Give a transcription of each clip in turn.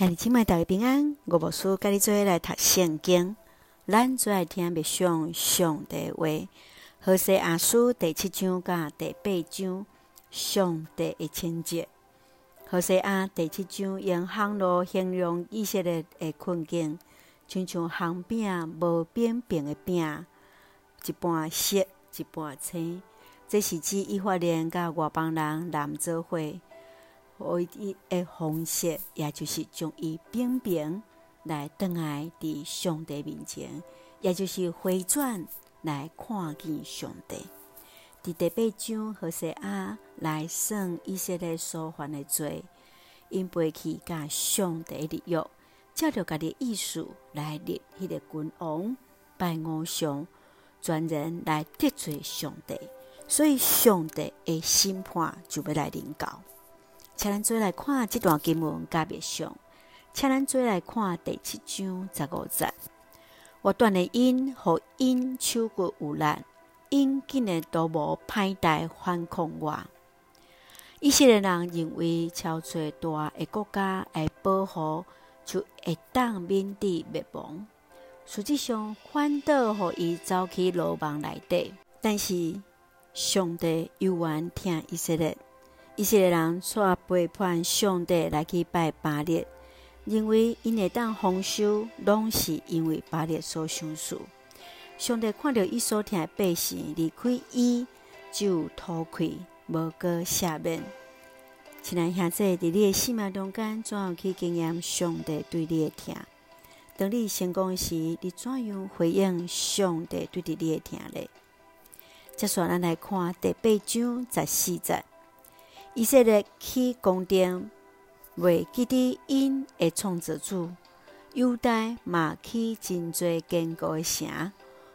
兄弟姊妹大家平安，我无事甲你做来读圣经，咱最爱听默想上帝话。何西阿书第七章甲第八章，上帝的拯救。何西阿第七章用航路形容以色列的困境，亲像烘饼无扁平的饼，一半熟一半青。这是指以色列甲外邦人南做伙。唯一的方式，也就是将伊平平来转来伫上帝面前，也就是回转来看见上帝。伫第八章，何西阿来算以色列所犯的罪，因背弃甲上帝立约，照着家己意思来立迄个君王拜偶像，专人来得罪上帝，所以上帝的审判就要来临到。请咱做来看这段经文甲默想，请咱做来看第七章十五节。我断了因，互因手骨有力，因竟然都无歹待反抗我。以色列人认为超出大的国家来保护，就会当免伫灭亡。实际上，反倒互伊走去罗网内底。但是上帝犹原听以色列。以色列人煞背叛上帝来去拜巴力，认为因会当丰收，拢是因为巴力所想事。上帝看到伊所听的百姓离开伊，就脱愧，无阁赦免。亲爱兄弟，伫你的生命中间，怎样去经验上帝对你的疼？当你成功时，你怎样回应上帝对你的疼呢？接下来，咱来看第八章十四节。以色列起宫殿，为基地因的创造主；犹大嘛起真济坚固的城，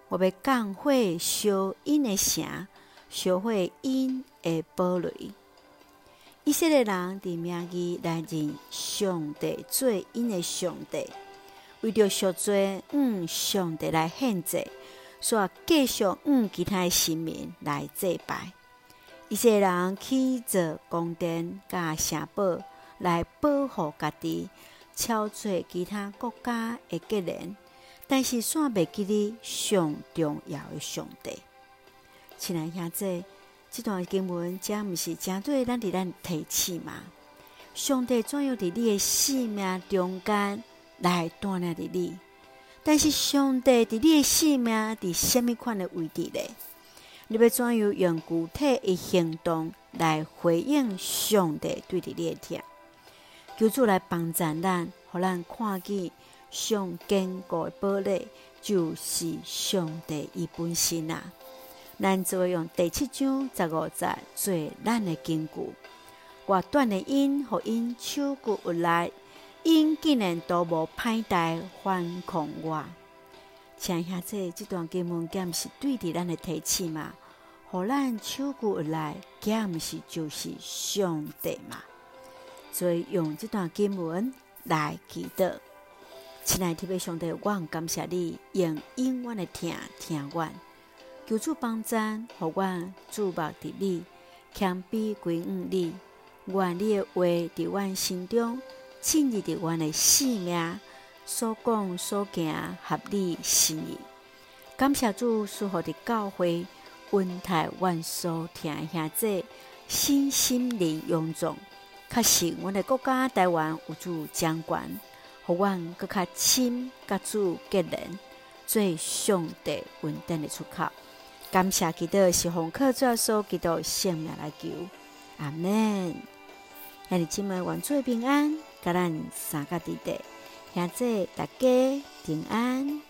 我要降火烧因的城，烧毁因的堡垒。以色列人的名义来认上帝做因的上帝，为着赎罪，嗯，上帝来献祭，所以继续嗯，其他的神明来祭拜。一些人去做宫殿、甲城堡来保护家己，超出其他国家的结连，但是煞袂记哩上重要的上帝。亲爱兄弟，这段经文将毋是针对咱伫咱提起嘛？上帝怎样伫你的生命中间来锻炼着你？但是上帝伫你的生命伫什么款的位置咧？你要怎样用具体的行动来回应上帝对你的疼？求主来帮助咱，互咱看见上坚固的堡垒就是上帝伊本身啊！咱就会用第七章十五节做咱的根据。我断了因，互因手骨有力，因竟然都无歹代反抗我。请下这这段经文，敢是对的咱的提醒嘛？互咱手骨有力，敢是就是上帝嘛？所以用这段经文来祈祷。亲爱的上帝，我感谢你，用永远的听听我，求主帮助，互我注目伫你，谦卑归于你，愿你的话伫我心中，进入伫我的生命。所讲所行合你心意，感谢主赐福的教诲，温台万所听兄弟身心灵永壮，确实阮的国家台湾有主掌权，互阮搁较亲甲主结连，做上帝稳定的出口。感谢基督是奉靠主耶稣基督性命来求，阿门。愿你今晚愿做平安，甲咱三个弟弟。现在大家平安。